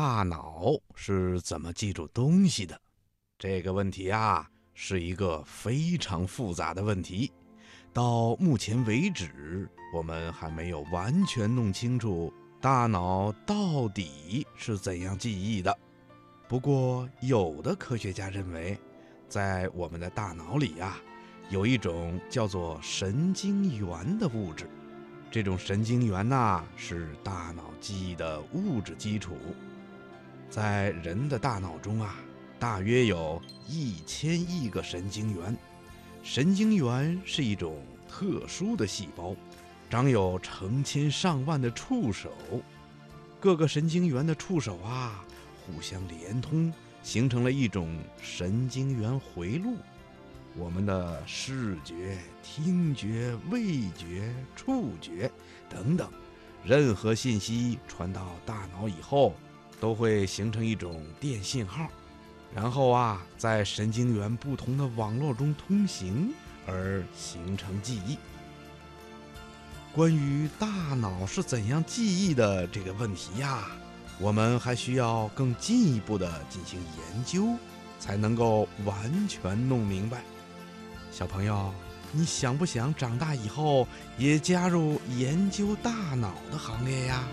大脑是怎么记住东西的？这个问题啊，是一个非常复杂的问题。到目前为止，我们还没有完全弄清楚大脑到底是怎样记忆的。不过，有的科学家认为，在我们的大脑里呀，有一种叫做神经元的物质。这种神经元呐，是大脑记忆的物质基础。在人的大脑中啊，大约有一千亿个神经元。神经元是一种特殊的细胞，长有成千上万的触手。各个神经元的触手啊，互相连通，形成了一种神经元回路。我们的视觉、听觉、味觉、触觉等等，任何信息传到大脑以后，都会形成一种电信号，然后啊，在神经元不同的网络中通行，而形成记忆。关于大脑是怎样记忆的这个问题呀，我们还需要更进一步的进行研究，才能够完全弄明白。小朋友，你想不想长大以后也加入研究大脑的行列呀？